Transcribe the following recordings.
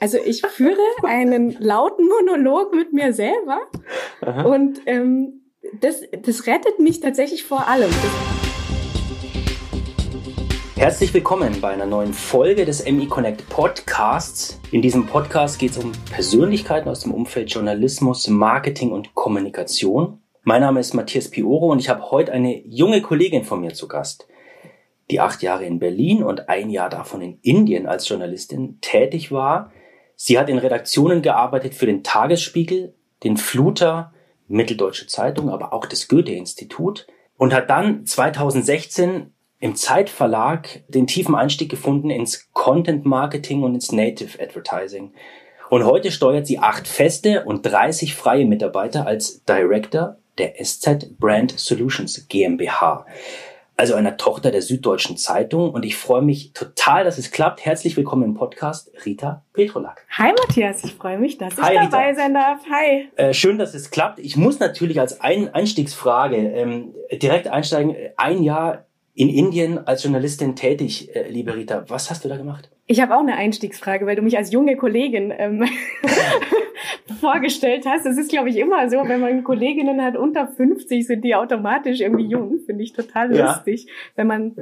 Also ich führe einen lauten Monolog mit mir selber Aha. und ähm, das, das rettet mich tatsächlich vor allem. Herzlich willkommen bei einer neuen Folge des MI Connect Podcasts. In diesem Podcast geht es um Persönlichkeiten aus dem Umfeld Journalismus, Marketing und Kommunikation. Mein Name ist Matthias Pioro und ich habe heute eine junge Kollegin von mir zu Gast, die acht Jahre in Berlin und ein Jahr davon in Indien als Journalistin tätig war Sie hat in Redaktionen gearbeitet für den Tagesspiegel, den Fluter, Mitteldeutsche Zeitung, aber auch das Goethe-Institut und hat dann 2016 im Zeitverlag den tiefen Einstieg gefunden ins Content Marketing und ins Native Advertising. Und heute steuert sie acht feste und 30 freie Mitarbeiter als Director der SZ Brand Solutions GmbH also einer Tochter der Süddeutschen Zeitung. Und ich freue mich total, dass es klappt. Herzlich willkommen im Podcast, Rita Petrolak. Hi Matthias, ich freue mich, dass Hi, ich dabei Rita. sein darf. Hi. Äh, schön, dass es klappt. Ich muss natürlich als ein Einstiegsfrage ähm, direkt einsteigen. Ein Jahr in Indien als Journalistin tätig, äh, liebe Rita. Was hast du da gemacht? Ich habe auch eine Einstiegsfrage, weil du mich als junge Kollegin ähm, vorgestellt hast. Das ist, glaube ich, immer so, wenn man Kolleginnen hat unter 50, sind die automatisch irgendwie jung. Finde ich total ja. lustig. Wenn man,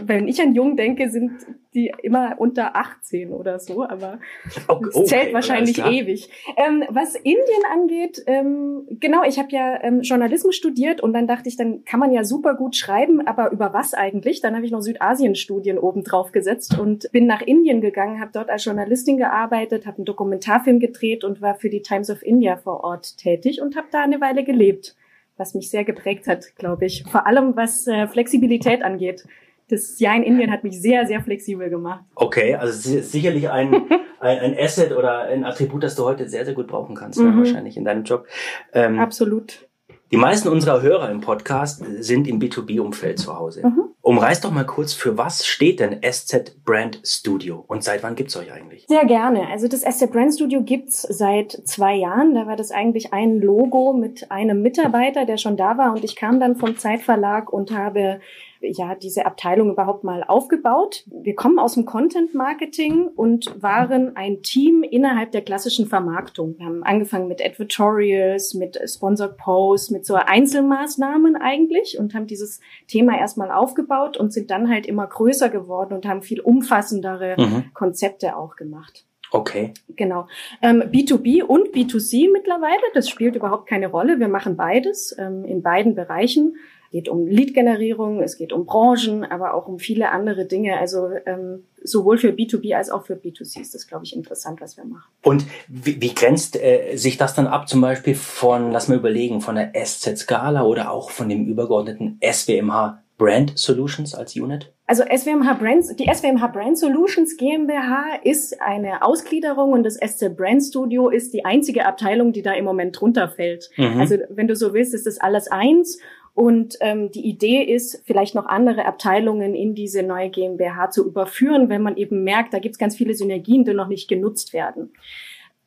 wenn ich an jung denke, sind die immer unter 18 oder so, aber okay, es zählt okay, wahrscheinlich ewig. Ähm, was Indien angeht, ähm, genau, ich habe ja ähm, Journalismus studiert und dann dachte ich, dann kann man ja super gut schreiben, aber über was eigentlich? Dann habe ich noch Südasien-Studien oben drauf gesetzt und bin nach Indien gegangen, habe dort als Journalistin gearbeitet, habe einen Dokumentarfilm gedreht und war für die Times of India vor Ort tätig und habe da eine Weile gelebt, was mich sehr geprägt hat, glaube ich. Vor allem was äh, Flexibilität angeht. Das Jahr in Indien hat mich sehr, sehr flexibel gemacht. Okay, also sicherlich ein, ein, ein Asset oder ein Attribut, das du heute sehr, sehr gut brauchen kannst, mhm. wahrscheinlich in deinem Job. Ähm, Absolut. Die meisten unserer Hörer im Podcast sind im B2B-Umfeld zu Hause. Mhm. Umreiß doch mal kurz, für was steht denn SZ Brand Studio und seit wann gibt's euch eigentlich? Sehr gerne. Also das SZ Brand Studio gibt's seit zwei Jahren. Da war das eigentlich ein Logo mit einem Mitarbeiter, der schon da war und ich kam dann vom Zeitverlag und habe ja diese Abteilung überhaupt mal aufgebaut. Wir kommen aus dem Content Marketing und waren ein Team innerhalb der klassischen Vermarktung. Wir haben angefangen mit Advertorials, mit Sponsored Posts, mit so Einzelmaßnahmen eigentlich und haben dieses Thema erstmal aufgebaut und sind dann halt immer größer geworden und haben viel umfassendere mhm. Konzepte auch gemacht. Okay. Genau. Ähm, B2B und B2C mittlerweile, das spielt überhaupt keine Rolle. Wir machen beides ähm, in beiden Bereichen geht um Lead-Generierung, es geht um Branchen, aber auch um viele andere Dinge. Also ähm, sowohl für B2B als auch für B2C ist das, glaube ich, interessant, was wir machen. Und wie, wie grenzt äh, sich das dann ab, zum Beispiel von, lass mal überlegen, von der SZ-Skala oder auch von dem übergeordneten SWMH Brand Solutions als Unit? Also SWMH Brands, die SWMH Brand Solutions GmbH ist eine Ausgliederung und das SC Brand Studio ist die einzige Abteilung, die da im Moment drunter fällt. Mhm. Also wenn du so willst, ist das alles eins und ähm, die Idee ist, vielleicht noch andere Abteilungen in diese neue GmbH zu überführen, wenn man eben merkt, da gibt es ganz viele Synergien, die noch nicht genutzt werden.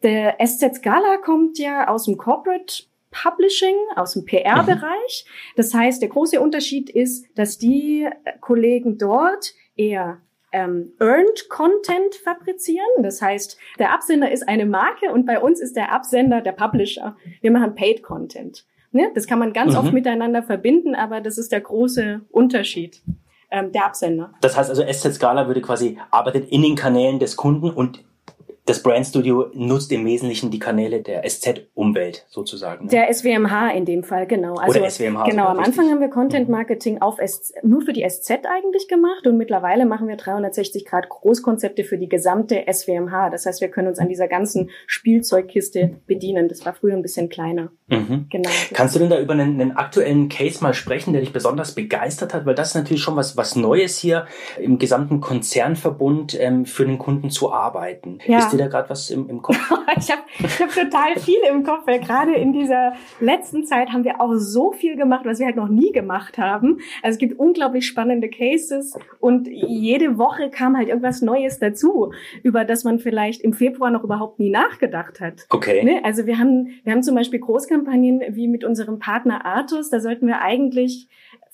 Der SZ Scala kommt ja aus dem Corporate Publishing, aus dem PR-Bereich. Mhm. Das heißt, der große Unterschied ist, dass die Kollegen dort eher ähm, Earned Content fabrizieren. Das heißt, der Absender ist eine Marke und bei uns ist der Absender der Publisher. Wir machen Paid Content. Ne? Das kann man ganz mhm. oft miteinander verbinden, aber das ist der große Unterschied. Ähm, der Absender. Das heißt also, SZ Scala würde quasi arbeitet in den Kanälen des Kunden und das Brand Studio nutzt im Wesentlichen die Kanäle der SZ-Umwelt sozusagen. Ne? Der SWMH in dem Fall, genau. Also, Oder SWMH. Genau, am Anfang haben wir Content mhm. Marketing auf S nur für die SZ eigentlich gemacht und mittlerweile machen wir 360 Grad Großkonzepte für die gesamte SWMH. Das heißt, wir können uns an dieser ganzen Spielzeugkiste bedienen. Das war früher ein bisschen kleiner. Mhm. Genau. Kannst du denn da über einen, einen, aktuellen Case mal sprechen, der dich besonders begeistert hat? Weil das ist natürlich schon was, was Neues hier im gesamten Konzernverbund ähm, für den Kunden zu arbeiten. Ja. Ist da gerade was im, im Kopf? ich habe ich hab total viel im Kopf, weil gerade in dieser letzten Zeit haben wir auch so viel gemacht, was wir halt noch nie gemacht haben. Also es gibt unglaublich spannende Cases und jede Woche kam halt irgendwas Neues dazu, über das man vielleicht im Februar noch überhaupt nie nachgedacht hat. Okay. Ne? Also wir haben, wir haben zum Beispiel Großkampagnen wie mit unserem Partner Artus, da sollten wir eigentlich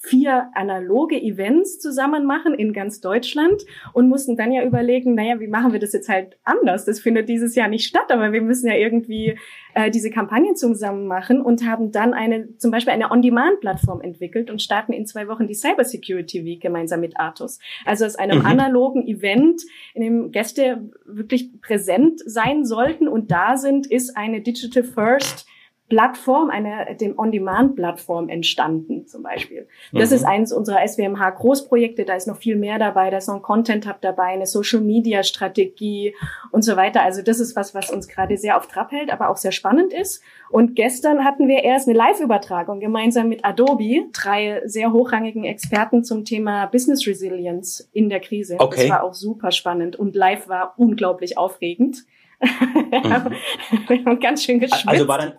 vier analoge Events zusammen machen in ganz Deutschland und mussten dann ja überlegen, naja, wie machen wir das jetzt halt anders? Das findet dieses Jahr nicht statt, aber wir müssen ja irgendwie äh, diese Kampagnen zusammen machen und haben dann eine, zum Beispiel eine On-Demand-Plattform entwickelt und starten in zwei Wochen die Cyber Security Week gemeinsam mit Atos. Also aus einem mhm. analogen Event, in dem Gäste wirklich präsent sein sollten und da sind, ist eine Digital First Plattform, eine dem On-Demand-Plattform entstanden zum Beispiel. Das mhm. ist eines unserer SWMH Großprojekte. Da ist noch viel mehr dabei. Da ist noch ein Content Hub dabei, eine Social-Media-Strategie und so weiter. Also das ist was, was uns gerade sehr auf Trab hält, aber auch sehr spannend ist. Und gestern hatten wir erst eine Live-Übertragung gemeinsam mit Adobe, drei sehr hochrangigen Experten zum Thema Business Resilience in der Krise. Okay. Das war auch super spannend und live war unglaublich aufregend. mhm. ganz schön geschwitzt. Also war dann,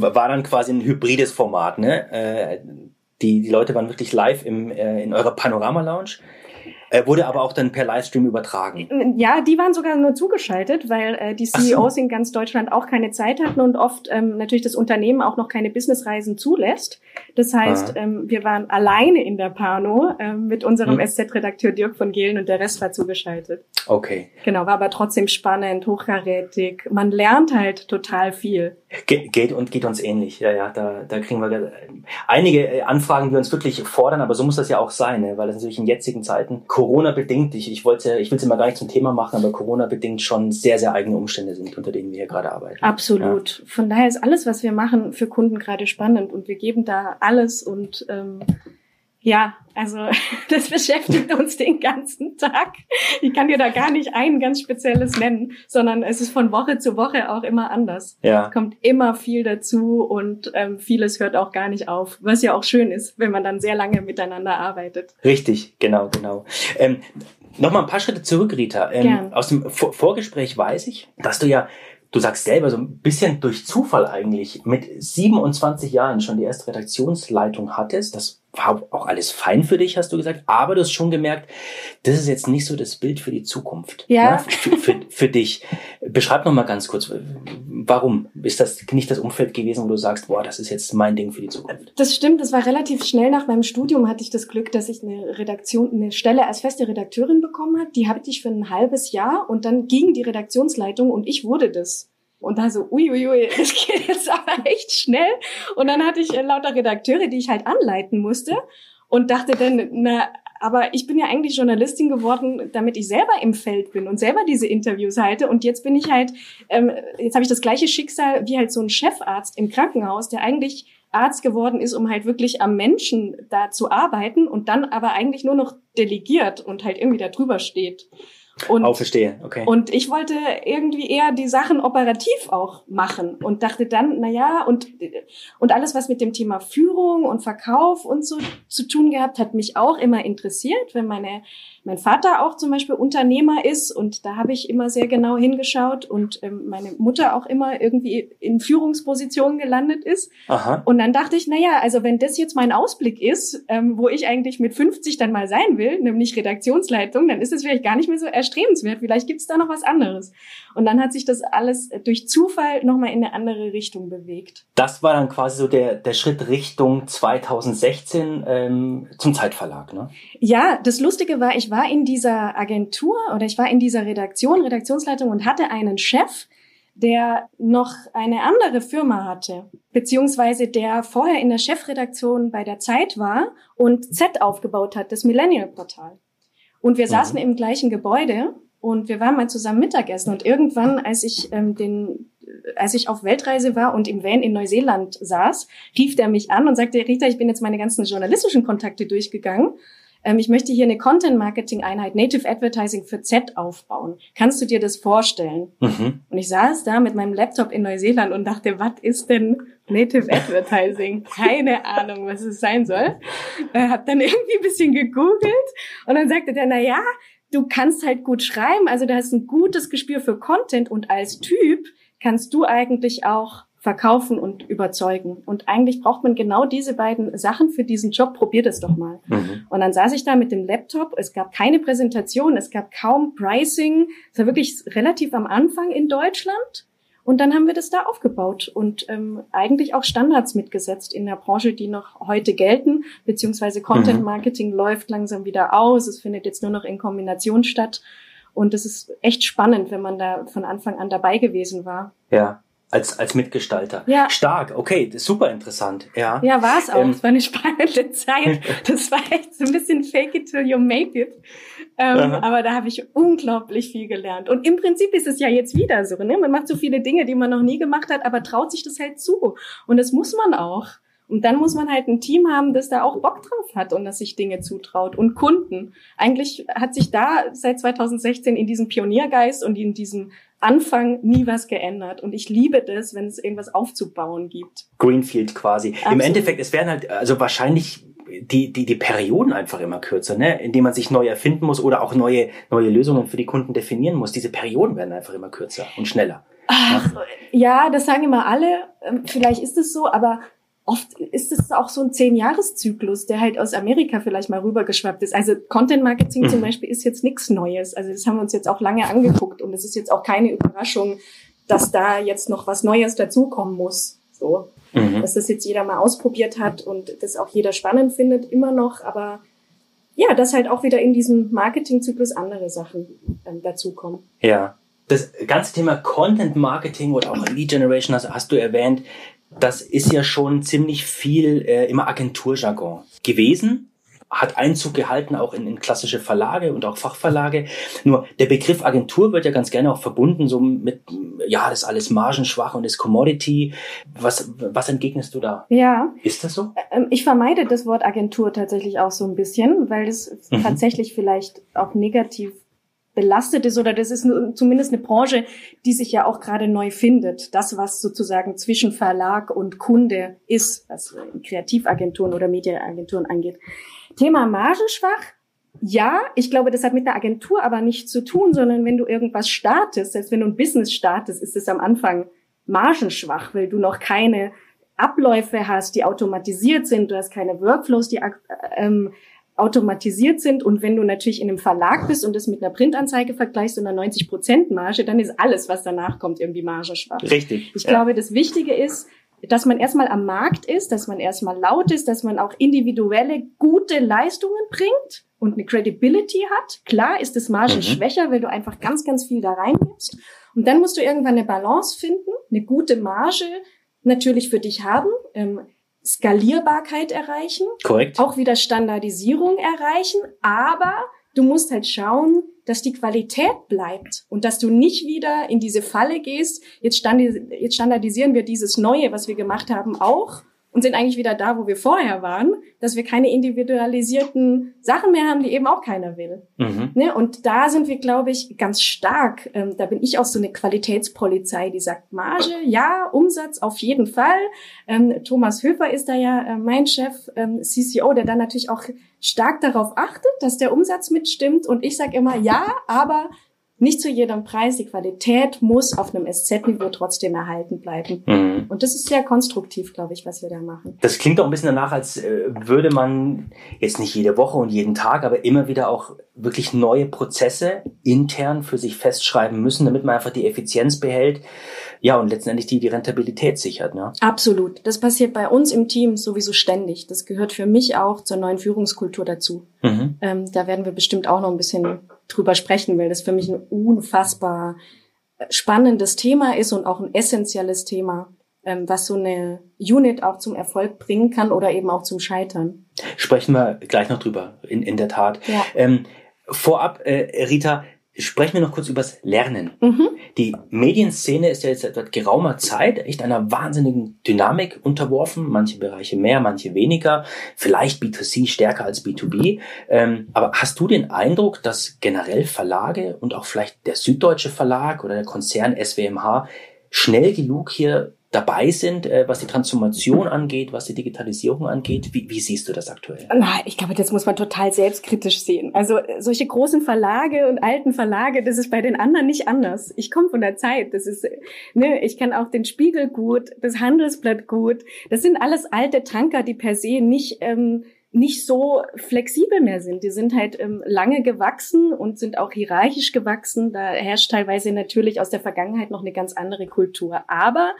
war dann quasi ein hybrides Format, ne? Äh, die, die Leute waren wirklich live im, äh, in eurer Panorama-Lounge äh, wurde aber auch dann per Livestream übertragen. Ja, die waren sogar nur zugeschaltet, weil äh, die CEOs so. in ganz Deutschland auch keine Zeit hatten und oft ähm, natürlich das Unternehmen auch noch keine Businessreisen zulässt. Das heißt, ähm, wir waren alleine in der Pano ähm, mit unserem hm. SZ-Redakteur Dirk von Gehlen und der Rest war zugeschaltet. Okay. Genau, war aber trotzdem spannend, hochkarätig. Man lernt halt total viel. Ge geht und geht uns ähnlich. Ja, ja, da, da kriegen wir einige äh, Anfragen, die uns wirklich fordern, aber so muss das ja auch sein, ne? weil das natürlich in jetzigen Zeiten Corona-bedingt, ich, ich wollte, ich will es immer gar nicht zum Thema machen, aber Corona-bedingt schon sehr, sehr eigene Umstände sind, unter denen wir hier gerade arbeiten. Absolut. Ja. Von daher ist alles, was wir machen, für Kunden gerade spannend und wir geben da alles und ähm, ja, also das beschäftigt uns den ganzen Tag. Ich kann dir da gar nicht ein ganz spezielles nennen, sondern es ist von Woche zu Woche auch immer anders. Ja. Es kommt immer viel dazu und ähm, vieles hört auch gar nicht auf, was ja auch schön ist, wenn man dann sehr lange miteinander arbeitet. Richtig, genau, genau. Ähm, Nochmal ein paar Schritte zurück, Rita. Ähm, aus dem Vor Vorgespräch weiß ich, dass du ja du sagst selber so ein bisschen durch Zufall eigentlich mit 27 Jahren schon die erste Redaktionsleitung hattest. Das war auch alles fein für dich, hast du gesagt. Aber du hast schon gemerkt, das ist jetzt nicht so das Bild für die Zukunft. Ja. Ne? Für, für, für, dich. Beschreib noch mal ganz kurz, warum ist das nicht das Umfeld gewesen, wo du sagst, boah, das ist jetzt mein Ding für die Zukunft? Das stimmt. Das war relativ schnell nach meinem Studium hatte ich das Glück, dass ich eine Redaktion, eine Stelle als feste Redakteurin bekommen habe. Die hatte ich für ein halbes Jahr und dann ging die Redaktionsleitung und ich wurde das. Und da so, uiuiui, das geht jetzt aber echt schnell. Und dann hatte ich äh, lauter Redakteure, die ich halt anleiten musste und dachte dann, na, aber ich bin ja eigentlich Journalistin geworden, damit ich selber im Feld bin und selber diese Interviews halte. Und jetzt bin ich halt, ähm, jetzt habe ich das gleiche Schicksal wie halt so ein Chefarzt im Krankenhaus, der eigentlich Arzt geworden ist, um halt wirklich am Menschen da zu arbeiten und dann aber eigentlich nur noch delegiert und halt irgendwie da drüber steht. Und, oh, verstehe, okay. Und ich wollte irgendwie eher die Sachen operativ auch machen und dachte dann, na ja, und, und alles, was mit dem Thema Führung und Verkauf und so zu tun gehabt, hat mich auch immer interessiert, wenn meine mein Vater auch zum Beispiel Unternehmer ist und da habe ich immer sehr genau hingeschaut und ähm, meine Mutter auch immer irgendwie in Führungspositionen gelandet ist. Aha. Und dann dachte ich, na ja, also wenn das jetzt mein Ausblick ist, ähm, wo ich eigentlich mit 50 dann mal sein will, nämlich Redaktionsleitung, dann ist es vielleicht gar nicht mehr so erstrebenswert. Vielleicht gibt es da noch was anderes. Und dann hat sich das alles durch Zufall nochmal in eine andere Richtung bewegt. Das war dann quasi so der, der Schritt Richtung 2016 ähm, zum Zeitverlag, ne? Ja, das Lustige war, ich war in dieser Agentur oder ich war in dieser Redaktion, Redaktionsleitung und hatte einen Chef, der noch eine andere Firma hatte, beziehungsweise der vorher in der Chefredaktion bei der Zeit war und Z aufgebaut hat, das Millennial-Portal. Und wir mhm. saßen im gleichen Gebäude und wir waren mal zusammen Mittagessen und irgendwann, als ich ähm, den, als ich auf Weltreise war und im Van in Neuseeland saß, rief der mich an und sagte, Rita, ich bin jetzt meine ganzen journalistischen Kontakte durchgegangen ähm, ich möchte hier eine Content-Marketing-Einheit Native Advertising für Z aufbauen. Kannst du dir das vorstellen? Mhm. Und ich saß da mit meinem Laptop in Neuseeland und dachte, was ist denn Native Advertising? Keine Ahnung, was es sein soll. Äh, hab dann irgendwie ein bisschen gegoogelt und dann sagte der, na ja, du kannst halt gut schreiben, also du hast ein gutes Gespür für Content und als Typ kannst du eigentlich auch verkaufen und überzeugen. Und eigentlich braucht man genau diese beiden Sachen für diesen Job. Probiert es doch mal. Mhm. Und dann saß ich da mit dem Laptop. Es gab keine Präsentation, es gab kaum Pricing. Es war wirklich relativ am Anfang in Deutschland. Und dann haben wir das da aufgebaut und ähm, eigentlich auch Standards mitgesetzt in der Branche, die noch heute gelten, beziehungsweise Content mhm. Marketing mhm. läuft langsam wieder aus. Es findet jetzt nur noch in Kombination statt. Und das ist echt spannend, wenn man da von Anfang an dabei gewesen war. Ja als, als Mitgestalter. Ja. Stark, okay, das ist super interessant. Ja, ja war es auch. Ähm, es war eine spannende Zeit. Das war echt so ein bisschen fake it till you make it. Ähm, aber da habe ich unglaublich viel gelernt. Und im Prinzip ist es ja jetzt wieder so. Ne? Man macht so viele Dinge, die man noch nie gemacht hat, aber traut sich das halt zu. Und das muss man auch. Und dann muss man halt ein Team haben, das da auch Bock drauf hat und das sich Dinge zutraut. Und Kunden. Eigentlich hat sich da seit 2016 in diesem Pioniergeist und in diesem Anfang nie was geändert. Und ich liebe das, wenn es irgendwas aufzubauen gibt. Greenfield quasi. Absolut. Im Endeffekt, es werden halt, also wahrscheinlich die, die, die Perioden einfach immer kürzer, ne? indem man sich neu erfinden muss oder auch neue, neue Lösungen für die Kunden definieren muss. Diese Perioden werden einfach immer kürzer und schneller. Ach, ja, das sagen immer alle. Ähm, vielleicht ist es so, aber oft ist es auch so ein Zehn-Jahres-Zyklus, der halt aus Amerika vielleicht mal rübergeschwappt ist. Also Content-Marketing mhm. zum Beispiel ist jetzt nichts Neues. Also das haben wir uns jetzt auch lange angeguckt und es ist jetzt auch keine Überraschung, dass da jetzt noch was Neues dazukommen muss. So, mhm. dass das jetzt jeder mal ausprobiert hat und das auch jeder spannend findet, immer noch. Aber ja, dass halt auch wieder in diesem Marketing-Zyklus andere Sachen ähm, dazukommen. Ja. Das ganze Thema Content Marketing oder auch Lead Generation hast, hast du erwähnt das ist ja schon ziemlich viel äh, immer Agenturjargon gewesen hat Einzug gehalten auch in, in klassische Verlage und auch Fachverlage. Nur der Begriff Agentur wird ja ganz gerne auch verbunden so mit, ja, das ist alles margenschwach und ist Commodity. Was, was entgegnest du da? Ja. Ist das so? Ähm, ich vermeide das Wort Agentur tatsächlich auch so ein bisschen, weil es mhm. tatsächlich vielleicht auch negativ belastet ist oder das ist zumindest eine Branche, die sich ja auch gerade neu findet. Das, was sozusagen zwischen Verlag und Kunde ist, was Kreativagenturen oder Medienagenturen angeht. Thema margenschwach. Ja, ich glaube, das hat mit der Agentur aber nichts zu tun, sondern wenn du irgendwas startest, selbst wenn du ein Business startest, ist es am Anfang margenschwach, weil du noch keine Abläufe hast, die automatisiert sind, du hast keine Workflows, die ähm, automatisiert sind. Und wenn du natürlich in einem Verlag bist und das mit einer Printanzeige vergleichst und einer 90 Prozent Marge, dann ist alles, was danach kommt, irgendwie margenschwach. Richtig. Ich ja. glaube, das Wichtige ist, dass man erstmal am Markt ist, dass man erstmal laut ist, dass man auch individuelle, gute Leistungen bringt und eine Credibility hat. Klar ist es margenschwächer, mhm. weil du einfach ganz, ganz viel da reingibst. Und dann musst du irgendwann eine Balance finden, eine gute Marge natürlich für dich haben. Ähm, Skalierbarkeit erreichen, Korrekt. auch wieder Standardisierung erreichen, aber du musst halt schauen, dass die Qualität bleibt und dass du nicht wieder in diese Falle gehst. Jetzt, standardisieren wir dieses Neue, was wir gemacht haben, auch und sind eigentlich wieder da, wo wir vorher waren, dass wir keine individualisierten Sachen mehr haben, die eben auch keiner will. Mhm. Ne? Und da sind wir, glaube ich, ganz stark. Ähm, da bin ich auch so eine Qualitätspolizei, die sagt, Marge, ja, Umsatz auf jeden Fall. Ähm, Thomas Höfer ist da ja äh, mein Chef, ähm, CCO, der dann natürlich auch stark darauf achtet, dass der Umsatz mitstimmt. Und ich sage immer, ja, aber nicht zu jedem Preis. Die Qualität muss auf einem SZ-Niveau trotzdem erhalten bleiben. Mhm. Und das ist sehr konstruktiv, glaube ich, was wir da machen. Das klingt auch ein bisschen danach, als äh, würde man jetzt nicht jede Woche und jeden Tag, aber immer wieder auch wirklich neue Prozesse intern für sich festschreiben müssen, damit man einfach die Effizienz behält. Ja, und letztendlich die, die Rentabilität sichert. Ne? Absolut. Das passiert bei uns im Team sowieso ständig. Das gehört für mich auch zur neuen Führungskultur dazu. Mhm. Ähm, da werden wir bestimmt auch noch ein bisschen drüber sprechen, weil das für mich ein unfassbar spannendes Thema ist und auch ein essentielles Thema, ähm, was so eine Unit auch zum Erfolg bringen kann oder eben auch zum Scheitern. Sprechen wir gleich noch drüber, in, in der Tat. Ja. Ähm, vorab, äh, Rita, Sprechen wir noch kurz übers Lernen. Mhm. Die Medienszene ist ja jetzt seit geraumer Zeit echt einer wahnsinnigen Dynamik unterworfen. Manche Bereiche mehr, manche weniger. Vielleicht B2C stärker als B2B. Ähm, aber hast du den Eindruck, dass generell Verlage und auch vielleicht der Süddeutsche Verlag oder der Konzern SWMH schnell genug hier dabei sind, äh, was die Transformation angeht, was die Digitalisierung angeht. Wie, wie siehst du das aktuell? Na, ich glaube, das muss man total selbstkritisch sehen. Also solche großen Verlage und alten Verlage, das ist bei den anderen nicht anders. Ich komme von der Zeit. Das ist, ne, ich kann auch den Spiegel gut, das Handelsblatt gut. Das sind alles alte Tanker, die per se nicht ähm, nicht so flexibel mehr sind. Die sind halt ähm, lange gewachsen und sind auch hierarchisch gewachsen. Da herrscht teilweise natürlich aus der Vergangenheit noch eine ganz andere Kultur. Aber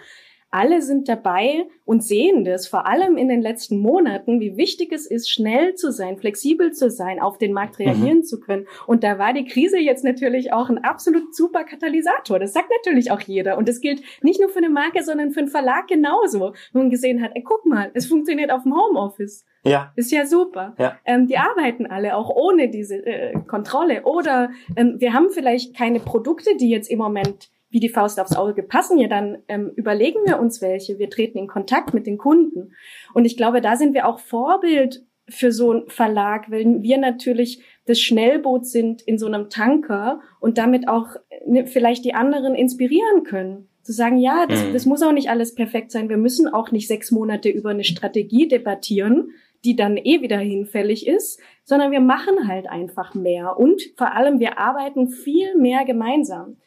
alle sind dabei und sehen das, vor allem in den letzten Monaten, wie wichtig es ist, schnell zu sein, flexibel zu sein, auf den Markt reagieren mhm. zu können. Und da war die Krise jetzt natürlich auch ein absolut super Katalysator. Das sagt natürlich auch jeder. Und das gilt nicht nur für eine Marke, sondern für einen Verlag genauso. Wo man gesehen hat, ey, guck mal, es funktioniert auf dem Homeoffice. Ja. Ist ja super. Ja. Ähm, die arbeiten alle auch ohne diese äh, Kontrolle. Oder ähm, wir haben vielleicht keine Produkte, die jetzt im Moment wie die Faust aufs Auge passen, ja, dann ähm, überlegen wir uns welche. Wir treten in Kontakt mit den Kunden. Und ich glaube, da sind wir auch Vorbild für so einen Verlag, weil wir natürlich das Schnellboot sind in so einem Tanker und damit auch ne, vielleicht die anderen inspirieren können. Zu sagen, ja, das, mhm. das muss auch nicht alles perfekt sein. Wir müssen auch nicht sechs Monate über eine Strategie debattieren, die dann eh wieder hinfällig ist, sondern wir machen halt einfach mehr und vor allem wir arbeiten viel mehr gemeinsam.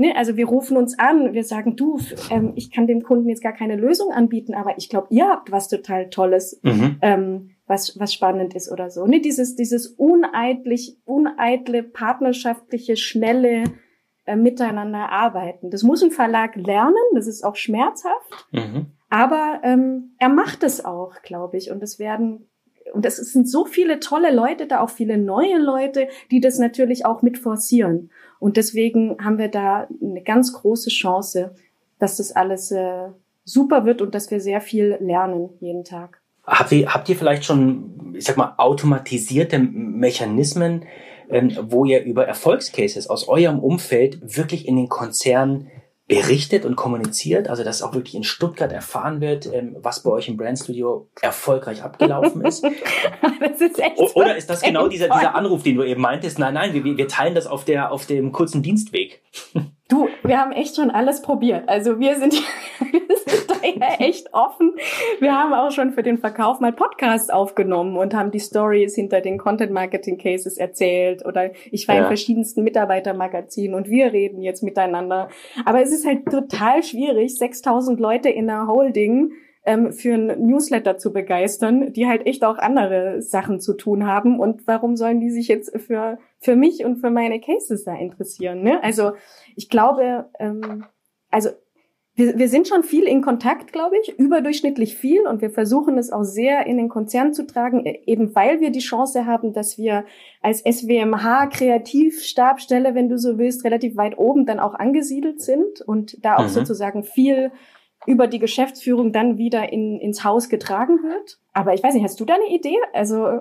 Ne, also wir rufen uns an, wir sagen, du, ähm, ich kann dem Kunden jetzt gar keine Lösung anbieten, aber ich glaube, ihr habt was total Tolles, mhm. ähm, was, was spannend ist oder so. Ne, dieses, dieses uneidlich, uneitle, partnerschaftliche, schnelle äh, Miteinander arbeiten. Das muss ein Verlag lernen, das ist auch schmerzhaft, mhm. aber ähm, er macht es auch, glaube ich. Und es werden und es sind so viele tolle Leute da, auch viele neue Leute, die das natürlich auch mit forcieren. Und deswegen haben wir da eine ganz große Chance, dass das alles äh, super wird und dass wir sehr viel lernen jeden Tag. Habt ihr, habt ihr vielleicht schon, ich sag mal, automatisierte Mechanismen, ähm, wo ihr über Erfolgscases aus eurem Umfeld wirklich in den Konzernen berichtet und kommuniziert, also dass auch wirklich in Stuttgart erfahren wird, ähm, was bei euch im Brandstudio erfolgreich abgelaufen ist. ist Oder ist das genau dieser, dieser Anruf, den du eben meintest? Nein, nein, wir, wir teilen das auf der auf dem kurzen Dienstweg. Du, wir haben echt schon alles probiert. Also wir sind, wir sind da ja echt offen. Wir haben auch schon für den Verkauf mal Podcasts aufgenommen und haben die Stories hinter den Content Marketing Cases erzählt. Oder ich war ja. in verschiedensten Mitarbeitermagazinen und wir reden jetzt miteinander. Aber es ist halt total schwierig, 6000 Leute in einer Holding ähm, für ein Newsletter zu begeistern, die halt echt auch andere Sachen zu tun haben. Und warum sollen die sich jetzt für, für mich und für meine Cases da interessieren? Ne? Also ich glaube, ähm, also wir, wir sind schon viel in Kontakt, glaube ich, überdurchschnittlich viel und wir versuchen es auch sehr in den Konzern zu tragen, e, eben weil wir die Chance haben, dass wir als SWMH Kreativstabstelle, wenn du so willst, relativ weit oben dann auch angesiedelt sind und da auch mhm. sozusagen viel über die Geschäftsführung dann wieder in, ins Haus getragen wird. Aber ich weiß nicht, hast du da eine Idee? Also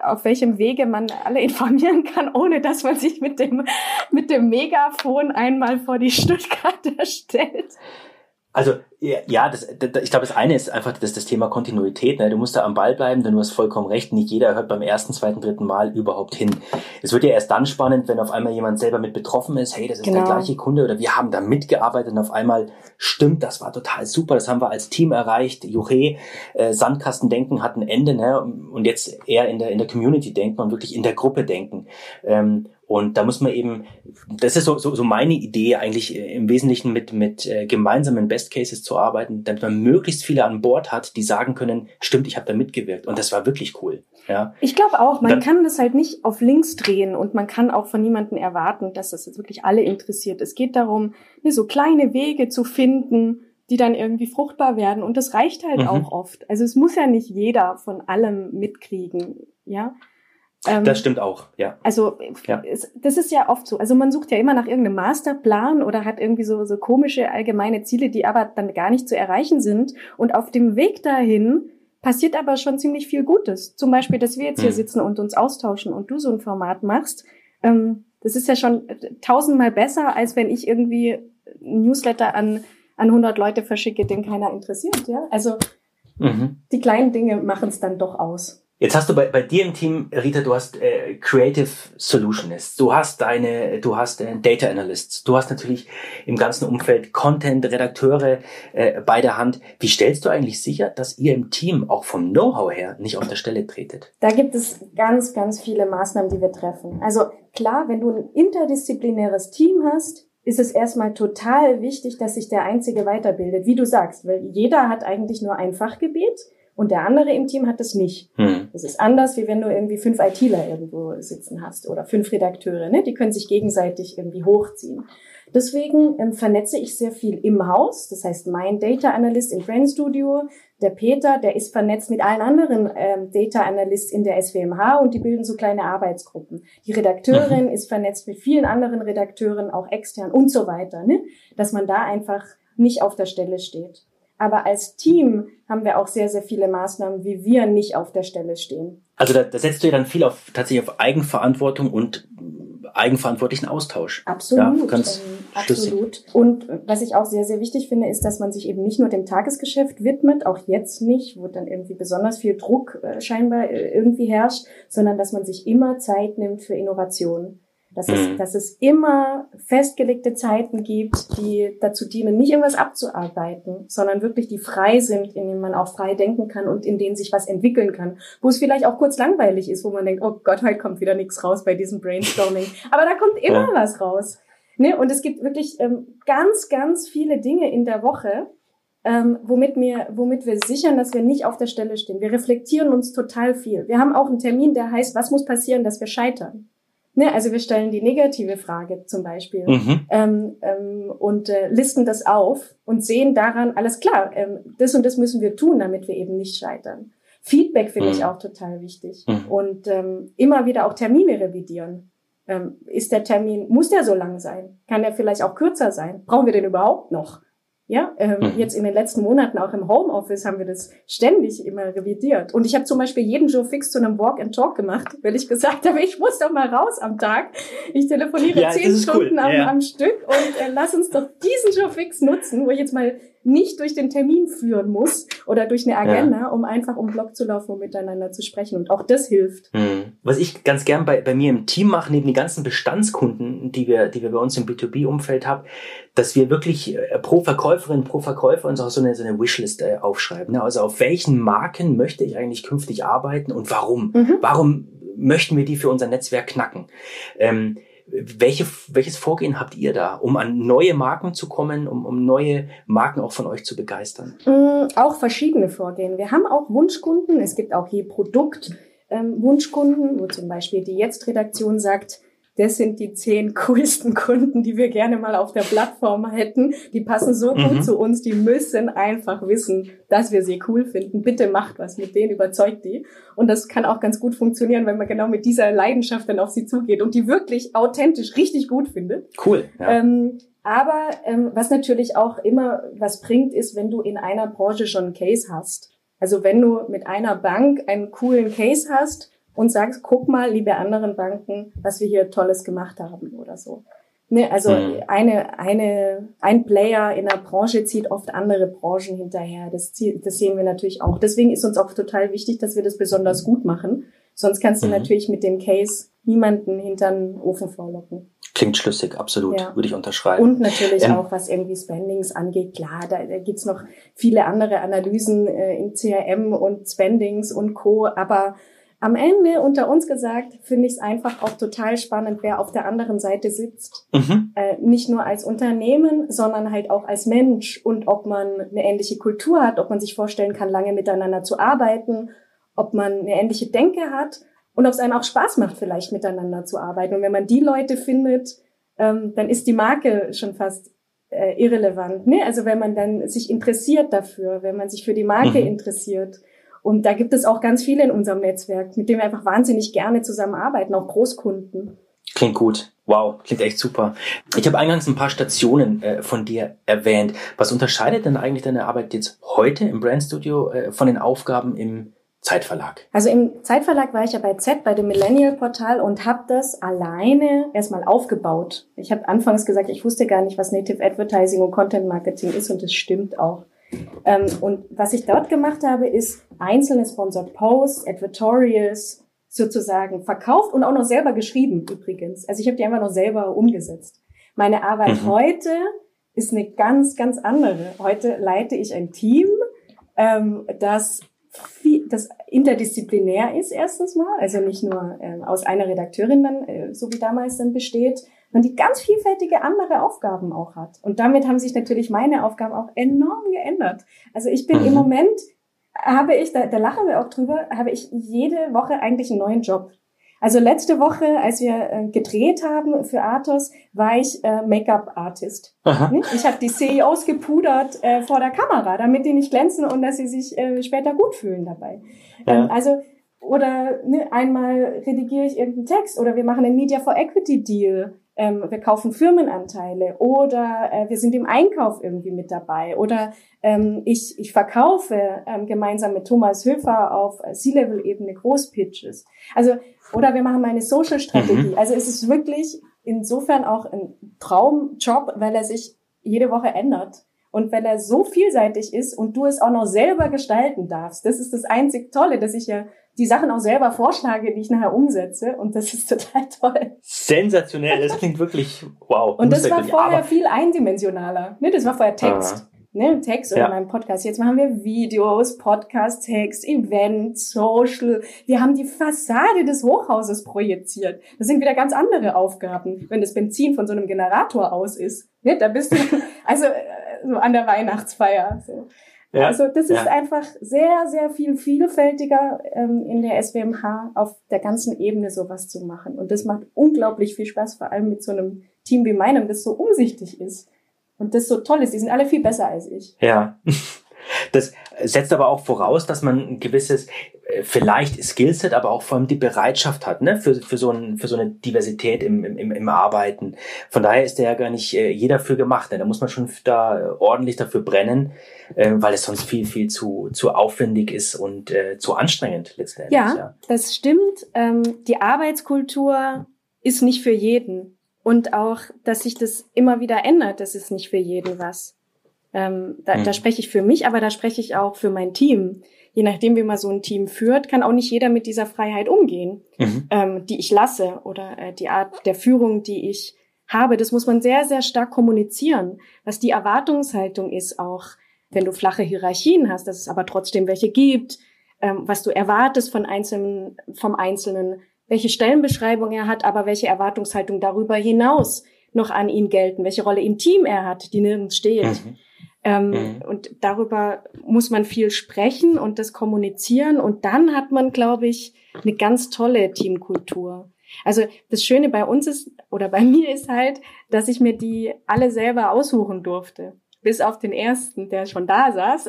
auf welchem Wege man alle informieren kann, ohne dass man sich mit dem, mit dem Megafon einmal vor die Stuttgarter stellt? Also ja, das, das, ich glaube, das eine ist einfach das, das Thema Kontinuität. Ne? Du musst da am Ball bleiben, denn du hast vollkommen recht. Nicht jeder hört beim ersten, zweiten, dritten Mal überhaupt hin. Es wird ja erst dann spannend, wenn auf einmal jemand selber mit betroffen ist. Hey, das ist genau. der gleiche Kunde oder wir haben da mitgearbeitet und auf einmal stimmt, das war total super. Das haben wir als Team erreicht. Juche, äh, Sandkastendenken hat ein Ende ne? und jetzt eher in der in der Community denken und wirklich in der Gruppe denken. Ähm, und da muss man eben, das ist so, so, so meine Idee eigentlich äh, im Wesentlichen mit, mit äh, gemeinsamen Best Cases zu arbeiten, damit man möglichst viele an Bord hat, die sagen können, stimmt, ich habe da mitgewirkt. Und das war wirklich cool. Ja. Ich glaube auch, man dann, kann das halt nicht auf links drehen und man kann auch von niemandem erwarten, dass das jetzt wirklich alle interessiert. Es geht darum, ne, so kleine Wege zu finden, die dann irgendwie fruchtbar werden. Und das reicht halt mhm. auch oft. Also es muss ja nicht jeder von allem mitkriegen. Ja. Ähm, das stimmt auch, ja. Also ja. das ist ja oft so. Also man sucht ja immer nach irgendeinem Masterplan oder hat irgendwie so, so komische allgemeine Ziele, die aber dann gar nicht zu erreichen sind. Und auf dem Weg dahin passiert aber schon ziemlich viel Gutes. Zum Beispiel, dass wir jetzt hier hm. sitzen und uns austauschen und du so ein Format machst. Ähm, das ist ja schon tausendmal besser, als wenn ich irgendwie Newsletter an, an 100 Leute verschicke, den keiner interessiert. Ja, also mhm. die kleinen Dinge machen es dann doch aus. Jetzt hast du bei, bei dir im Team, Rita, du hast äh, Creative Solutionists, du hast deine, du hast äh, Data Analysts, du hast natürlich im ganzen Umfeld Content, Redakteure äh, bei der Hand. Wie stellst du eigentlich sicher, dass ihr im Team auch vom Know-how her nicht auf der Stelle tretet? Da gibt es ganz, ganz viele Maßnahmen, die wir treffen. Also klar, wenn du ein interdisziplinäres Team hast, ist es erstmal total wichtig, dass sich der Einzige weiterbildet, wie du sagst, weil jeder hat eigentlich nur ein Fachgebiet und der andere im Team hat das nicht. Hm. Das ist anders, wie wenn du irgendwie fünf ITler irgendwo sitzen hast oder fünf Redakteure. Ne? Die können sich gegenseitig irgendwie hochziehen. Deswegen ähm, vernetze ich sehr viel im Haus. Das heißt, mein Data Analyst im Brain Studio, der Peter, der ist vernetzt mit allen anderen ähm, Data Analysts in der SWMH und die bilden so kleine Arbeitsgruppen. Die Redakteurin mhm. ist vernetzt mit vielen anderen Redakteuren, auch extern und so weiter. Ne? Dass man da einfach nicht auf der Stelle steht. Aber als Team haben wir auch sehr, sehr viele Maßnahmen, wie wir nicht auf der Stelle stehen. Also da, da setzt du ja dann viel auf tatsächlich auf Eigenverantwortung und eigenverantwortlichen Austausch. Absolut, ja, ganz ähm, absolut. Und was ich auch sehr, sehr wichtig finde, ist, dass man sich eben nicht nur dem Tagesgeschäft widmet, auch jetzt nicht, wo dann irgendwie besonders viel Druck äh, scheinbar äh, irgendwie herrscht, sondern dass man sich immer Zeit nimmt für Innovation. Dass, mhm. es, dass es immer festgelegte Zeiten gibt, die dazu dienen, nicht irgendwas abzuarbeiten, sondern wirklich die frei sind, in denen man auch frei denken kann und in denen sich was entwickeln kann. Wo es vielleicht auch kurz langweilig ist, wo man denkt, oh Gott, heute kommt wieder nichts raus bei diesem Brainstorming. Aber da kommt immer ja. was raus. Ne? Und es gibt wirklich ähm, ganz, ganz viele Dinge in der Woche, ähm, womit, wir, womit wir sichern, dass wir nicht auf der Stelle stehen. Wir reflektieren uns total viel. Wir haben auch einen Termin, der heißt, was muss passieren, dass wir scheitern? Ne, also wir stellen die negative Frage zum Beispiel mhm. ähm, ähm, und äh, listen das auf und sehen daran, alles klar, ähm, das und das müssen wir tun, damit wir eben nicht scheitern. Feedback finde mhm. ich auch total wichtig mhm. und ähm, immer wieder auch Termine revidieren. Ähm, ist der Termin, muss der so lang sein? Kann der vielleicht auch kürzer sein? Brauchen wir den überhaupt noch? Ja, ähm, mhm. jetzt in den letzten Monaten auch im Homeoffice haben wir das ständig immer revidiert. Und ich habe zum Beispiel jeden Joe Fix zu einem Walk and Talk gemacht, weil ich gesagt habe, ich muss doch mal raus am Tag. Ich telefoniere ja, zehn Stunden cool. am, ja. am, Stück und äh, lass uns doch diesen Joe Fix nutzen, wo ich jetzt mal nicht durch den Termin führen muss oder durch eine Agenda, ja. um einfach um Blog zu laufen und miteinander zu sprechen. Und auch das hilft. Mhm. Was ich ganz gern bei, bei mir im Team mache, neben den ganzen Bestandskunden, die wir, die wir bei uns im B2B-Umfeld haben, dass wir wirklich äh, pro Verkäuferin, pro Verkäufer uns auch so eine, so eine Wishlist äh, aufschreiben. Ne? Also auf welchen Marken möchte ich eigentlich künftig arbeiten und warum? Mhm. Warum möchten wir die für unser Netzwerk knacken? Ähm, welche, welches Vorgehen habt ihr da, um an neue Marken zu kommen, um, um neue Marken auch von euch zu begeistern? Mm, auch verschiedene Vorgehen. Wir haben auch Wunschkunden. Es gibt auch je Produkt ähm, Wunschkunden, wo zum Beispiel die Jetzt-Redaktion sagt, das sind die zehn coolsten Kunden, die wir gerne mal auf der Plattform hätten. Die passen so gut mhm. zu uns, die müssen einfach wissen, dass wir sie cool finden. Bitte macht was mit denen, überzeugt die. Und das kann auch ganz gut funktionieren, wenn man genau mit dieser Leidenschaft dann auf sie zugeht und die wirklich authentisch richtig gut findet. Cool. Ja. Ähm, aber ähm, was natürlich auch immer was bringt, ist, wenn du in einer Branche schon einen Case hast. Also wenn du mit einer Bank einen coolen Case hast, und sagst, guck mal, liebe anderen Banken, was wir hier Tolles gemacht haben oder so. Ne, also mhm. eine, eine, ein Player in der Branche zieht oft andere Branchen hinterher. Das, das sehen wir natürlich auch. Deswegen ist uns auch total wichtig, dass wir das besonders gut machen. Sonst kannst du mhm. natürlich mit dem Case niemanden hinter den Ofen vorlocken. Klingt schlüssig, absolut, ja. würde ich unterschreiben. Und natürlich ähm, auch, was irgendwie Spendings angeht, klar, da, da gibt's noch viele andere Analysen äh, in CRM und Spendings und Co., aber am Ende, unter uns gesagt, finde ich es einfach auch total spannend, wer auf der anderen Seite sitzt. Mhm. Äh, nicht nur als Unternehmen, sondern halt auch als Mensch und ob man eine ähnliche Kultur hat, ob man sich vorstellen kann, lange miteinander zu arbeiten, ob man eine ähnliche Denke hat und ob es einem auch Spaß macht, vielleicht miteinander zu arbeiten. Und wenn man die Leute findet, ähm, dann ist die Marke schon fast äh, irrelevant. Ne? Also wenn man dann sich interessiert dafür, wenn man sich für die Marke mhm. interessiert und da gibt es auch ganz viele in unserem Netzwerk, mit denen wir einfach wahnsinnig gerne zusammenarbeiten, auch Großkunden. Klingt gut. Wow, klingt echt super. Ich habe eingangs ein paar Stationen äh, von dir erwähnt. Was unterscheidet denn eigentlich deine Arbeit jetzt heute im Brandstudio äh, von den Aufgaben im Zeitverlag? Also im Zeitverlag war ich ja bei Z, bei dem Millennial Portal und habe das alleine erstmal aufgebaut. Ich habe anfangs gesagt, ich wusste gar nicht, was Native Advertising und Content Marketing ist und das stimmt auch. Ähm, und was ich dort gemacht habe, ist einzelne Sponsored Posts, Advertorials sozusagen verkauft und auch noch selber geschrieben übrigens. Also ich habe die einfach noch selber umgesetzt. Meine Arbeit mhm. heute ist eine ganz, ganz andere. Heute leite ich ein Team, ähm, das, viel, das interdisziplinär ist erstens mal, also nicht nur ähm, aus einer Redakteurin dann, äh, so wie damals dann besteht, und die ganz vielfältige andere Aufgaben auch hat. Und damit haben sich natürlich meine Aufgaben auch enorm geändert. Also ich bin mhm. im Moment habe ich, da, da lachen wir auch drüber, habe ich jede Woche eigentlich einen neuen Job. Also letzte Woche, als wir äh, gedreht haben für Athos, war ich äh, Make-up-Artist. Ich habe die CEOs gepudert äh, vor der Kamera, damit die nicht glänzen und dass sie sich äh, später gut fühlen dabei. Ja. Ähm, also oder ne, einmal redigiere ich irgendeinen Text oder wir machen einen Media for Equity Deal ähm, wir kaufen Firmenanteile oder äh, wir sind im Einkauf irgendwie mit dabei oder ähm, ich, ich verkaufe ähm, gemeinsam mit Thomas Höfer auf C-Level-Ebene Großpitches. Also, oder wir machen mal eine Social-Strategie. Mhm. Also es ist wirklich insofern auch ein Traumjob, weil er sich jede Woche ändert. Und weil er so vielseitig ist und du es auch noch selber gestalten darfst, das ist das einzig Tolle, dass ich ja die Sachen auch selber vorschlage, die ich nachher umsetze. Und das ist total toll. Sensationell, das klingt wirklich wow. Und das war vorher viel eindimensionaler. Ne, das war vorher Text. Aha. Ne, Text oder ja. meinem Podcast. Jetzt machen wir Videos, Podcast, Text, Event, Social. Wir haben die Fassade des Hochhauses projiziert. Das sind wieder ganz andere Aufgaben, wenn das Benzin von so einem Generator aus ist. Ne, da bist du also äh, so an der Weihnachtsfeier. So. Ja, also das ist ja. einfach sehr, sehr viel vielfältiger ähm, in der SWMH auf der ganzen Ebene sowas zu machen. Und das macht unglaublich viel Spaß, vor allem mit so einem Team wie meinem, das so umsichtig ist und das so toll ist. Die sind alle viel besser als ich. Ja. Das setzt aber auch voraus, dass man ein gewisses, äh, vielleicht Skillset, aber auch vor allem die Bereitschaft hat, ne, für, für, so, ein, für so eine Diversität im, im, im Arbeiten. Von daher ist der ja gar nicht äh, jeder für gemacht. Ne? Da muss man schon da ordentlich dafür brennen, äh, weil es sonst viel, viel zu, zu aufwendig ist und äh, zu anstrengend letztendlich. Ja, ja. das stimmt. Ähm, die Arbeitskultur ist nicht für jeden. Und auch, dass sich das immer wieder ändert, das ist nicht für jeden was. Ähm, da, mhm. da spreche ich für mich, aber da spreche ich auch für mein Team. Je nachdem, wie man so ein Team führt, kann auch nicht jeder mit dieser Freiheit umgehen, mhm. ähm, die ich lasse oder äh, die Art der Führung, die ich habe. Das muss man sehr, sehr stark kommunizieren, was die Erwartungshaltung ist auch, wenn du flache Hierarchien hast, dass es aber trotzdem welche gibt, ähm, was du erwartest von Einzelnen, vom Einzelnen, welche Stellenbeschreibung er hat, aber welche Erwartungshaltung darüber hinaus noch an ihn gelten, welche Rolle im Team er hat, die nirgends steht. Mhm. Ähm, mhm. Und darüber muss man viel sprechen und das kommunizieren. Und dann hat man, glaube ich, eine ganz tolle Teamkultur. Also das Schöne bei uns ist, oder bei mir ist halt, dass ich mir die alle selber aussuchen durfte. Bis auf den ersten, der schon da saß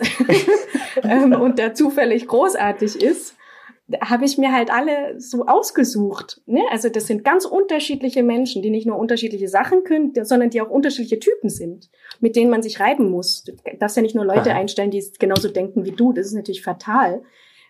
ähm, und der zufällig großartig ist habe ich mir halt alle so ausgesucht. Ne? Also das sind ganz unterschiedliche Menschen, die nicht nur unterschiedliche Sachen können, sondern die auch unterschiedliche Typen sind, mit denen man sich reiben muss. Du darfst ja nicht nur Leute einstellen, die genauso denken wie du. Das ist natürlich fatal.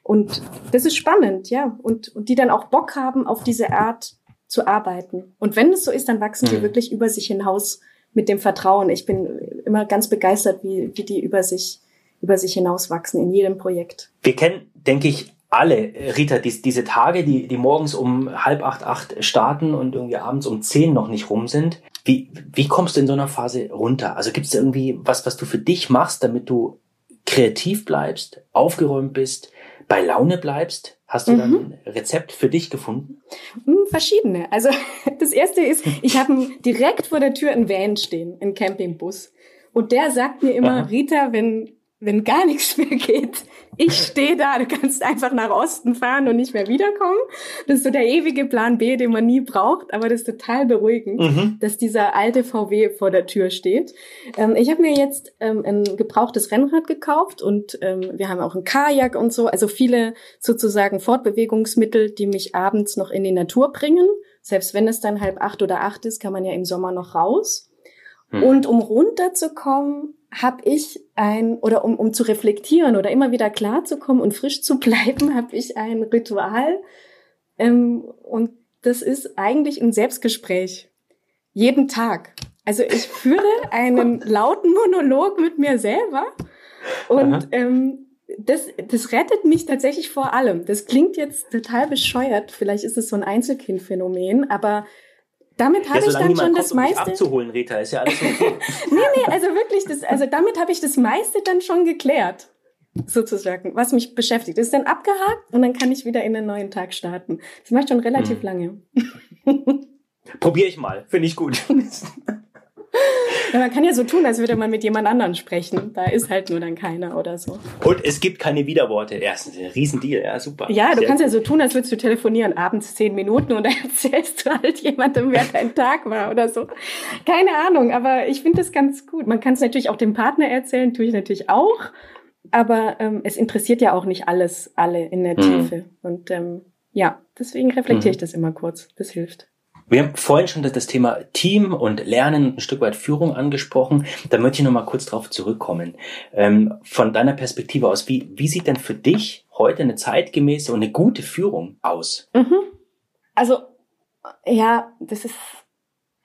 Und das ist spannend, ja. Und, und die dann auch Bock haben, auf diese Art zu arbeiten. Und wenn es so ist, dann wachsen mhm. die wirklich über sich hinaus mit dem Vertrauen. Ich bin immer ganz begeistert, wie, wie die über sich, über sich hinauswachsen in jedem Projekt. Wir kennen, denke ich, alle, Rita, dies, diese Tage, die, die morgens um halb acht, acht starten und irgendwie abends um zehn noch nicht rum sind. Wie, wie kommst du in so einer Phase runter? Also gibt es irgendwie was, was du für dich machst, damit du kreativ bleibst, aufgeräumt bist, bei Laune bleibst? Hast du mhm. dann ein Rezept für dich gefunden? Hm, verschiedene. Also das erste ist, ich habe direkt vor der Tür ein Van stehen, ein Campingbus. Und der sagt mir immer, Aha. Rita, wenn wenn gar nichts mehr geht, ich stehe da, du kannst einfach nach Osten fahren und nicht mehr wiederkommen. Das ist so der ewige Plan B, den man nie braucht, aber das ist total beruhigend, mhm. dass dieser alte VW vor der Tür steht. Ähm, ich habe mir jetzt ähm, ein gebrauchtes Rennrad gekauft und ähm, wir haben auch ein Kajak und so, also viele sozusagen Fortbewegungsmittel, die mich abends noch in die Natur bringen. Selbst wenn es dann halb acht oder acht ist, kann man ja im Sommer noch raus. Mhm. Und um runterzukommen, habe ich ein, oder um, um zu reflektieren oder immer wieder klarzukommen und frisch zu bleiben, habe ich ein Ritual. Ähm, und das ist eigentlich ein Selbstgespräch. Jeden Tag. Also ich führe einen lauten Monolog mit mir selber und ähm, das, das rettet mich tatsächlich vor allem. Das klingt jetzt total bescheuert. Vielleicht ist es so ein Einzelkindphänomen, aber damit habe ja, ich dann schon das meiste. Um abzuholen, Rita, ist ja alles okay. nee, nee, also wirklich, das, also damit habe ich das meiste dann schon geklärt. Sozusagen, was mich beschäftigt. Das ist dann abgehakt und dann kann ich wieder in einen neuen Tag starten. Das macht schon relativ hm. lange. Probiere ich mal, finde ich gut. Ja, man kann ja so tun, als würde man mit jemand anderen sprechen. Da ist halt nur dann keiner oder so. Und es gibt keine Widerworte. Ja, ist ein Riesendeal. Ja, super. Ja, du Sehr kannst gut. ja so tun, als würdest du telefonieren, abends zehn Minuten und dann erzählst du halt jemandem, wer dein Tag war oder so. Keine Ahnung, aber ich finde das ganz gut. Man kann es natürlich auch dem Partner erzählen, tue ich natürlich auch. Aber ähm, es interessiert ja auch nicht alles, alle in der mhm. Tiefe. Und ähm, ja, deswegen reflektiere mhm. ich das immer kurz. Das hilft. Wir haben vorhin schon das Thema Team und Lernen, ein Stück weit Führung angesprochen. Da möchte ich nochmal kurz drauf zurückkommen. Ähm, von deiner Perspektive aus, wie, wie sieht denn für dich heute eine zeitgemäße und eine gute Führung aus? Mhm. Also, ja, das ist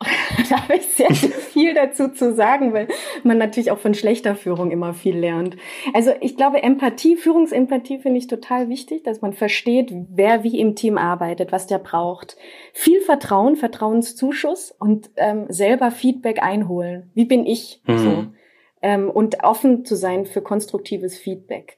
da habe ich sehr, viel dazu zu sagen, weil man natürlich auch von schlechter Führung immer viel lernt. Also ich glaube, Empathie, Führungsempathie finde ich total wichtig, dass man versteht, wer wie im Team arbeitet, was der braucht. Viel Vertrauen, Vertrauenszuschuss und ähm, selber Feedback einholen. Wie bin ich mhm. so? Ähm, und offen zu sein für konstruktives Feedback.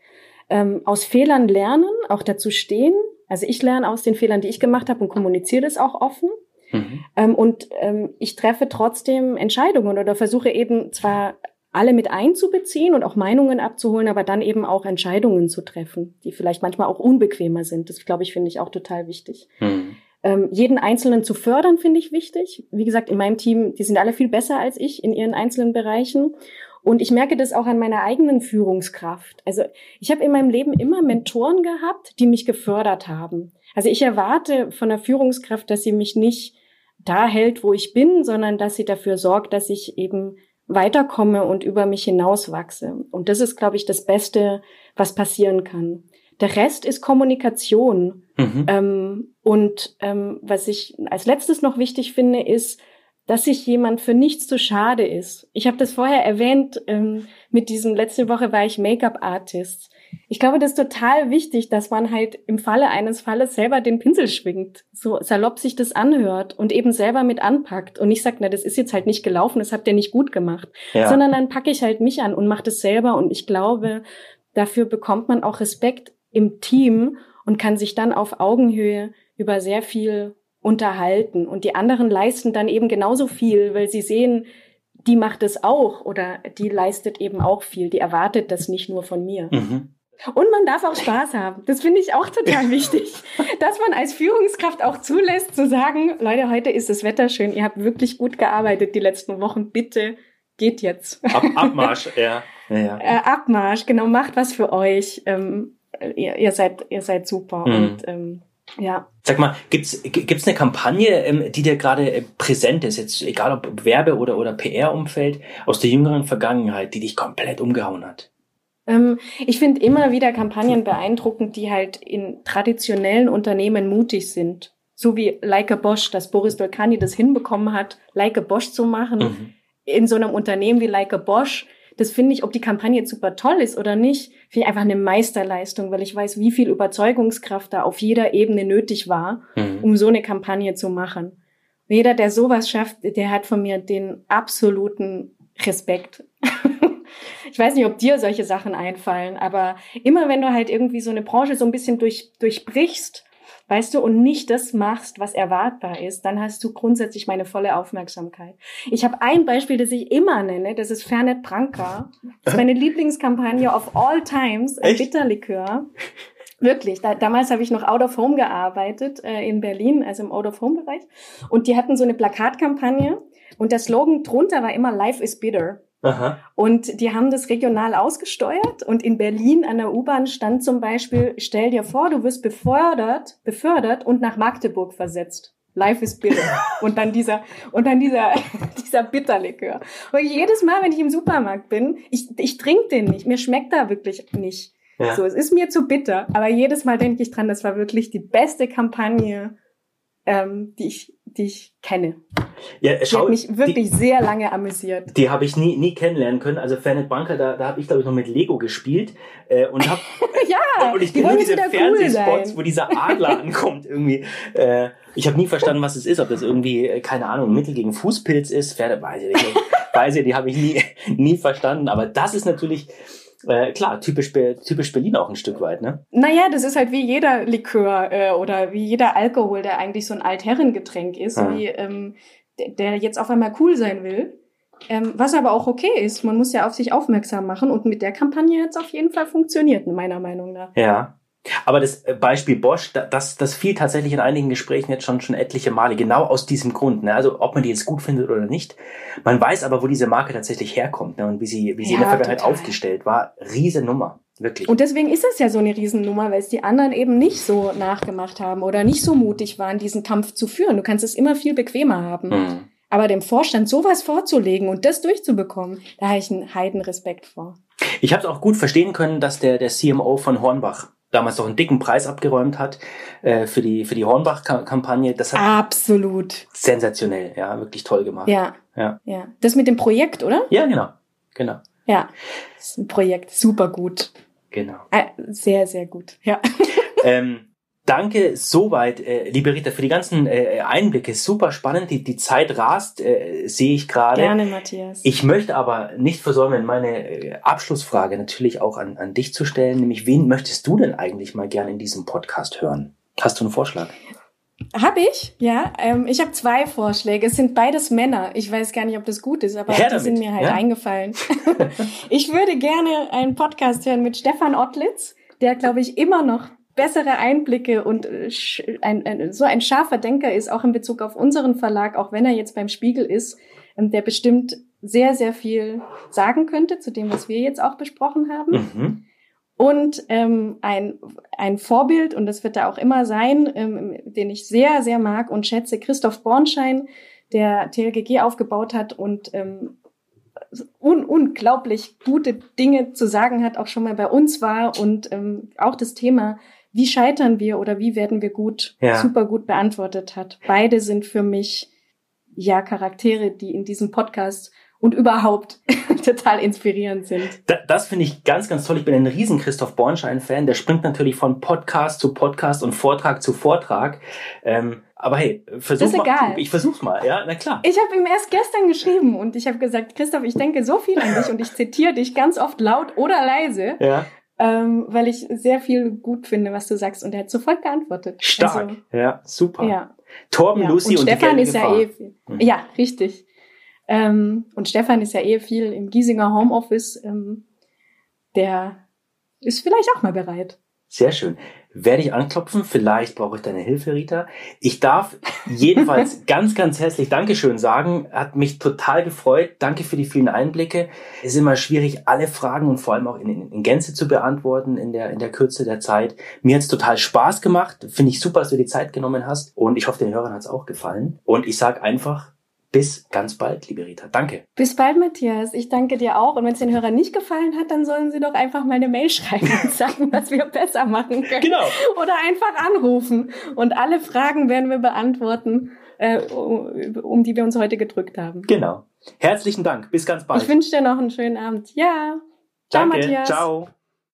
Ähm, aus Fehlern lernen, auch dazu stehen. Also ich lerne aus den Fehlern, die ich gemacht habe und kommuniziere das auch offen Mhm. Ähm, und ähm, ich treffe trotzdem Entscheidungen oder versuche eben zwar alle mit einzubeziehen und auch Meinungen abzuholen, aber dann eben auch Entscheidungen zu treffen, die vielleicht manchmal auch unbequemer sind. Das, glaube ich, finde ich auch total wichtig. Mhm. Ähm, jeden Einzelnen zu fördern, finde ich wichtig. Wie gesagt, in meinem Team, die sind alle viel besser als ich in ihren einzelnen Bereichen. Und ich merke das auch an meiner eigenen Führungskraft. Also ich habe in meinem Leben immer Mentoren gehabt, die mich gefördert haben. Also ich erwarte von der Führungskraft, dass sie mich nicht da hält, wo ich bin, sondern dass sie dafür sorgt, dass ich eben weiterkomme und über mich hinauswachse. Und das ist, glaube ich, das Beste, was passieren kann. Der Rest ist Kommunikation. Mhm. Ähm, und ähm, was ich als letztes noch wichtig finde, ist, dass sich jemand für nichts zu schade ist. Ich habe das vorher erwähnt, ähm, mit diesem, letzte Woche war ich Make-up-Artist. Ich glaube, das ist total wichtig, dass man halt im Falle eines Falles selber den Pinsel schwingt, so salopp sich das anhört und eben selber mit anpackt und nicht sagt, na, das ist jetzt halt nicht gelaufen, das habt ihr nicht gut gemacht, ja. sondern dann packe ich halt mich an und mache das selber und ich glaube, dafür bekommt man auch Respekt im Team und kann sich dann auf Augenhöhe über sehr viel unterhalten und die anderen leisten dann eben genauso viel, weil sie sehen, die macht es auch oder die leistet eben auch viel, die erwartet das nicht nur von mir. Mhm. Und man darf auch Spaß haben. Das finde ich auch total wichtig, dass man als Führungskraft auch zulässt, zu sagen, Leute, heute ist das Wetter schön, ihr habt wirklich gut gearbeitet die letzten Wochen, bitte geht jetzt. Ab, Abmarsch, ja. ja, ja. Äh, Abmarsch, genau, macht was für euch. Ähm, ihr, ihr, seid, ihr seid super. Mhm. Und ähm, ja. Sag mal, gibt's gibt's eine Kampagne, ähm, die dir gerade äh, präsent ist, jetzt egal ob Werbe- oder, oder PR-Umfeld, aus der jüngeren Vergangenheit, die dich komplett umgehauen hat? Ähm, ich finde immer wieder Kampagnen beeindruckend, die halt in traditionellen Unternehmen mutig sind. So wie Like a Bosch, dass Boris Dolkani das hinbekommen hat, Like a Bosch zu machen. Mhm. In so einem Unternehmen wie Like a Bosch. Das finde ich, ob die Kampagne super toll ist oder nicht, finde ich einfach eine Meisterleistung, weil ich weiß, wie viel Überzeugungskraft da auf jeder Ebene nötig war, mhm. um so eine Kampagne zu machen. jeder, der sowas schafft, der hat von mir den absoluten Respekt. ich weiß nicht, ob dir solche Sachen einfallen, aber immer wenn du halt irgendwie so eine Branche so ein bisschen durch, durchbrichst, weißt du, und nicht das machst, was erwartbar ist, dann hast du grundsätzlich meine volle Aufmerksamkeit. Ich habe ein Beispiel, das ich immer nenne, das ist Fernet Branca. Das ist meine Lieblingskampagne of all times, ein Bitterlikör. Wirklich. Da, damals habe ich noch Out of Home gearbeitet äh, in Berlin, also im Out of Home Bereich. Und die hatten so eine Plakatkampagne und der Slogan drunter war immer Life is bitter. Aha. Und die haben das regional ausgesteuert und in Berlin an der U-Bahn stand zum Beispiel, stell dir vor, du wirst befördert, befördert und nach Magdeburg versetzt. Life is bitter. Und dann dieser, und dann dieser, dieser Bitterlikör. Und jedes Mal, wenn ich im Supermarkt bin, ich, ich trinke den nicht. Mir schmeckt da wirklich nicht. Ja. So, es ist mir zu bitter. Aber jedes Mal denke ich dran, das war wirklich die beste Kampagne, ähm, die ich die ich kenne. Ja, schau, die hat mich wirklich die, sehr lange amüsiert. Die habe ich nie, nie kennenlernen können. Also Fernet Branca, da, da habe ich glaube ich noch mit Lego gespielt äh, und habe ja, und ich kenne nur diese Fernsehspots, cool wo dieser Adler ankommt irgendwie. Äh, ich habe nie verstanden, was es ist, ob das irgendwie äh, keine Ahnung Mittel gegen Fußpilz ist. Pferde weiß ich nicht. weiß ich, die habe ich nie nie verstanden. Aber das ist natürlich äh, klar, typisch, typisch Berlin auch ein Stück weit, ne? Naja, das ist halt wie jeder Likör äh, oder wie jeder Alkohol, der eigentlich so ein Altherrengetränk ist, ja. wie ähm, der jetzt auf einmal cool sein will. Ähm, was aber auch okay ist. Man muss ja auf sich aufmerksam machen und mit der Kampagne hat es auf jeden Fall funktioniert, meiner Meinung nach. Ja. Aber das äh, Beispiel Bosch, das, das fiel tatsächlich in einigen Gesprächen jetzt schon, schon etliche Male, genau aus diesem Grund. Ne? Also ob man die jetzt gut findet oder nicht. Man weiß aber, wo diese Marke tatsächlich herkommt ne? und wie sie, wie sie ja, in der Vergangenheit total. aufgestellt war. Riesennummer. Wirklich. Und deswegen ist es ja so eine Riesennummer, weil es die anderen eben nicht so nachgemacht haben oder nicht so mutig waren, diesen Kampf zu führen. Du kannst es immer viel bequemer haben. Mhm. Aber dem Vorstand sowas vorzulegen und das durchzubekommen, da habe ich einen Heidenrespekt vor. Ich habe es auch gut verstehen können, dass der, der CMO von Hornbach damals noch einen dicken Preis abgeräumt hat äh, für die für die Hornbach-Kampagne. Das hat absolut sensationell, ja, wirklich toll gemacht. Ja, ja, ja. Das mit dem Projekt, oder? Ja, genau, genau. Ja, das ist ein Projekt, super gut. Genau. Äh, sehr, sehr gut. Ja. Ähm, Danke soweit, äh, liebe Rita, für die ganzen äh, Einblicke. Super spannend. Die, die Zeit rast, äh, sehe ich gerade. Gerne, Matthias. Ich möchte aber nicht versäumen, meine äh, Abschlussfrage natürlich auch an, an dich zu stellen. Nämlich, wen möchtest du denn eigentlich mal gerne in diesem Podcast hören? Hast du einen Vorschlag? Hab ich, ja. Ähm, ich habe zwei Vorschläge. Es sind beides Männer. Ich weiß gar nicht, ob das gut ist, aber die sind mir halt ja? eingefallen. ich würde gerne einen Podcast hören mit Stefan Ottlitz, der, glaube ich, immer noch bessere Einblicke und äh, ein, ein, so ein scharfer Denker ist, auch in Bezug auf unseren Verlag, auch wenn er jetzt beim Spiegel ist, ähm, der bestimmt sehr, sehr viel sagen könnte zu dem, was wir jetzt auch besprochen haben. Mhm. Und ähm, ein, ein Vorbild, und das wird er auch immer sein, ähm, den ich sehr, sehr mag und schätze, Christoph Bornschein, der TLGG aufgebaut hat und ähm, un unglaublich gute Dinge zu sagen hat, auch schon mal bei uns war und ähm, auch das Thema wie scheitern wir oder wie werden wir gut, ja. super gut beantwortet hat. Beide sind für mich ja Charaktere, die in diesem Podcast und überhaupt total inspirierend sind. Da, das finde ich ganz, ganz toll. Ich bin ein riesen Christoph Bornschein-Fan. Der springt natürlich von Podcast zu Podcast und Vortrag zu Vortrag. Ähm, aber hey, versuch mal. Egal. Ich versuch's mal, ja, na klar. Ich habe ihm erst gestern geschrieben und ich habe gesagt, Christoph, ich denke so viel an dich und ich zitiere dich ganz oft laut oder leise. Ja ähm, weil ich sehr viel gut finde, was du sagst. Und er hat sofort geantwortet. Stark, also, ja, super. Ja. Torben, ja. Lucy und, und Stefan ist Gefahr. ja eh viel. Mhm. Ja, richtig. Ähm, und Stefan ist ja eh viel im Giesinger Homeoffice. Ähm, der ist vielleicht auch mal bereit. Sehr schön werde ich anklopfen. Vielleicht brauche ich deine Hilfe, Rita. Ich darf jedenfalls ganz, ganz herzlich Dankeschön sagen. Hat mich total gefreut. Danke für die vielen Einblicke. Es ist immer schwierig, alle Fragen und vor allem auch in, in Gänze zu beantworten in der, in der Kürze der Zeit. Mir hat es total Spaß gemacht. Finde ich super, dass du die Zeit genommen hast. Und ich hoffe, den Hörern hat es auch gefallen. Und ich sage einfach, bis ganz bald, liebe Rita. Danke. Bis bald, Matthias. Ich danke dir auch. Und wenn es den Hörern nicht gefallen hat, dann sollen sie doch einfach mal eine Mail schreiben und sagen, was wir besser machen können. Genau. Oder einfach anrufen. Und alle Fragen werden wir beantworten, äh, um die wir uns heute gedrückt haben. Genau. Herzlichen Dank. Bis ganz bald. Ich wünsche dir noch einen schönen Abend. Ja. Ciao, Danke. Matthias. Ciao.